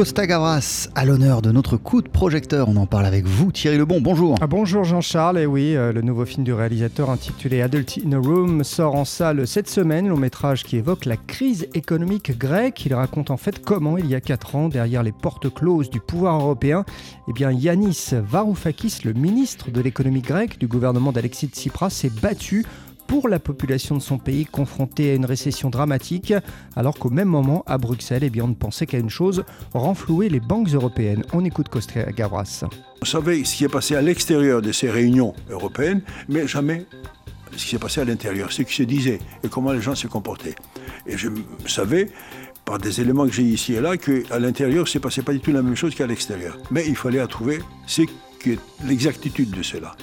Costa Gavras à l'honneur de notre coup de projecteur. On en parle avec vous, Thierry Lebon. Bonjour. Ah, bonjour Jean-Charles. Et oui, euh, le nouveau film du réalisateur intitulé Adult in a Room sort en salle cette semaine. Long métrage qui évoque la crise économique grecque. Il raconte en fait comment, il y a 4 ans, derrière les portes closes du pouvoir européen, eh bien, Yanis Varoufakis, le ministre de l'économie grecque du gouvernement d'Alexis Tsipras, s'est battu pour la population de son pays confrontée à une récession dramatique, alors qu'au même moment, à Bruxelles, eh bien, on ne pensait qu'à une chose, renflouer les banques européennes. On écoute Costa Gavras. Vous savez ce qui est passé à l'extérieur de ces réunions européennes, mais jamais ce qui s'est passé à l'intérieur, ce qui se disait et comment les gens se comportaient. Et je savais, par des éléments que j'ai ici et là, qu'à l'intérieur, ne passait pas du tout la même chose qu'à l'extérieur. Mais il fallait trouver l'exactitude de cela.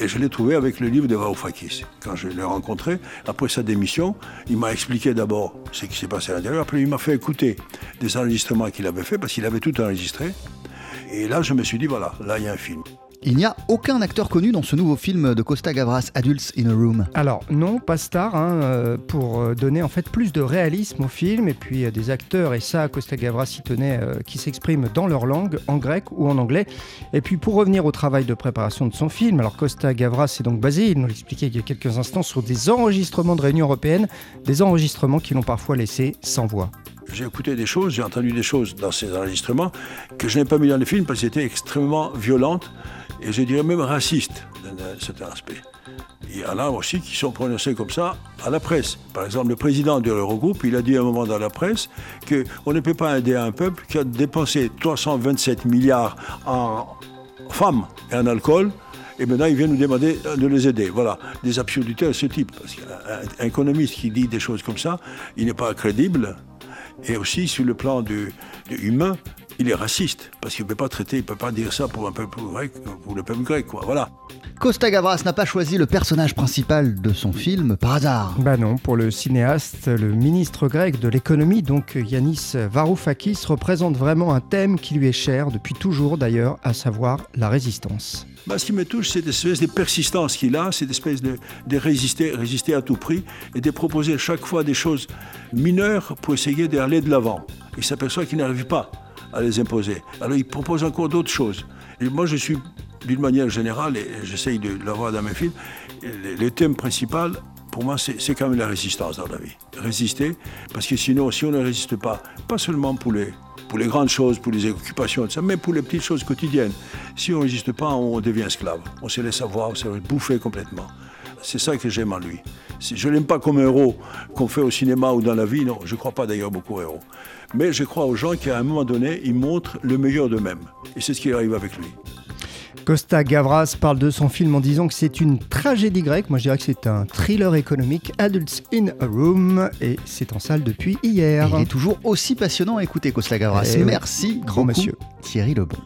Et je l'ai trouvé avec le livre de Varoufakis. Quand je l'ai rencontré, après sa démission, il m'a expliqué d'abord ce qui s'est passé à l'intérieur. Après, il m'a fait écouter des enregistrements qu'il avait fait, parce qu'il avait tout enregistré. Et là, je me suis dit, voilà, là, il y a un film. Il n'y a aucun acteur connu dans ce nouveau film de Costa Gavras, Adults in a Room. Alors non, pas star, hein, euh, pour euh, donner en fait plus de réalisme au film, et puis euh, des acteurs, et ça Costa Gavras y tenait, qui s'expriment dans leur langue, en grec ou en anglais. Et puis pour revenir au travail de préparation de son film, alors Costa Gavras est donc basé, il nous l'expliquait il y a quelques instants, sur des enregistrements de réunions européennes, des enregistrements qui l'ont parfois laissé sans voix. J'ai écouté des choses, j'ai entendu des choses dans ces enregistrements que je n'ai pas mis dans le film parce qu'elles étaient extrêmement violentes et je dirais même racistes d'un certain aspect. Il y en a aussi qui sont prononcés comme ça à la presse. Par exemple, le président de l'Eurogroupe, il a dit à un moment dans la presse qu'on ne peut pas aider un peuple qui a dépensé 327 milliards en femmes et en alcool, et maintenant il vient nous demander de les aider. Voilà, des absurdités de ce type. Parce qu'un économiste qui dit des choses comme ça, il n'est pas crédible. Et aussi, sur le plan du, humain, il est raciste, parce qu'il ne peut pas traiter, il ne peut pas dire ça pour un peuple grec, pour le peuple grec, quoi. Voilà. Costa Gavras n'a pas choisi le personnage principal de son film par hasard. Bah non, pour le cinéaste, le ministre grec de l'économie, donc Yanis Varoufakis, représente vraiment un thème qui lui est cher depuis toujours d'ailleurs, à savoir la résistance. Bah, ce qui me touche, c'est cette espèce de persistance qu'il a, cette espèce de, de, résister, résister à tout prix et de proposer chaque fois des choses mineures pour essayer d'aller de l'avant. Il s'aperçoit qu'il n'arrive pas à les imposer. Alors il propose encore d'autres choses. Et moi, je suis, d'une manière générale, et j'essaye de l'avoir dans mes films, le, thème principal, pour moi, c'est quand même la résistance dans la vie. Résister, parce que sinon, si on ne résiste pas, pas seulement pour les, pour les grandes choses, pour les occupations, mais pour les petites choses quotidiennes, si on ne résiste pas, on devient esclave. On se laisse avoir, on se laisse bouffer complètement. C'est ça que j'aime en lui. Je ne l'aime pas comme un héros qu'on fait au cinéma ou dans la vie, non, je ne crois pas d'ailleurs beaucoup aux héros. Mais je crois aux gens qui, à un moment donné, ils montrent le meilleur d'eux-mêmes. Et c'est ce qui arrive avec lui. Costa Gavras parle de son film en disant que c'est une tragédie grecque. Moi, je dirais que c'est un thriller économique, Adults in a Room, et c'est en salle depuis hier. il est toujours aussi passionnant à écouter, Costa Gavras. Eh Merci, grand monsieur Thierry Lebon.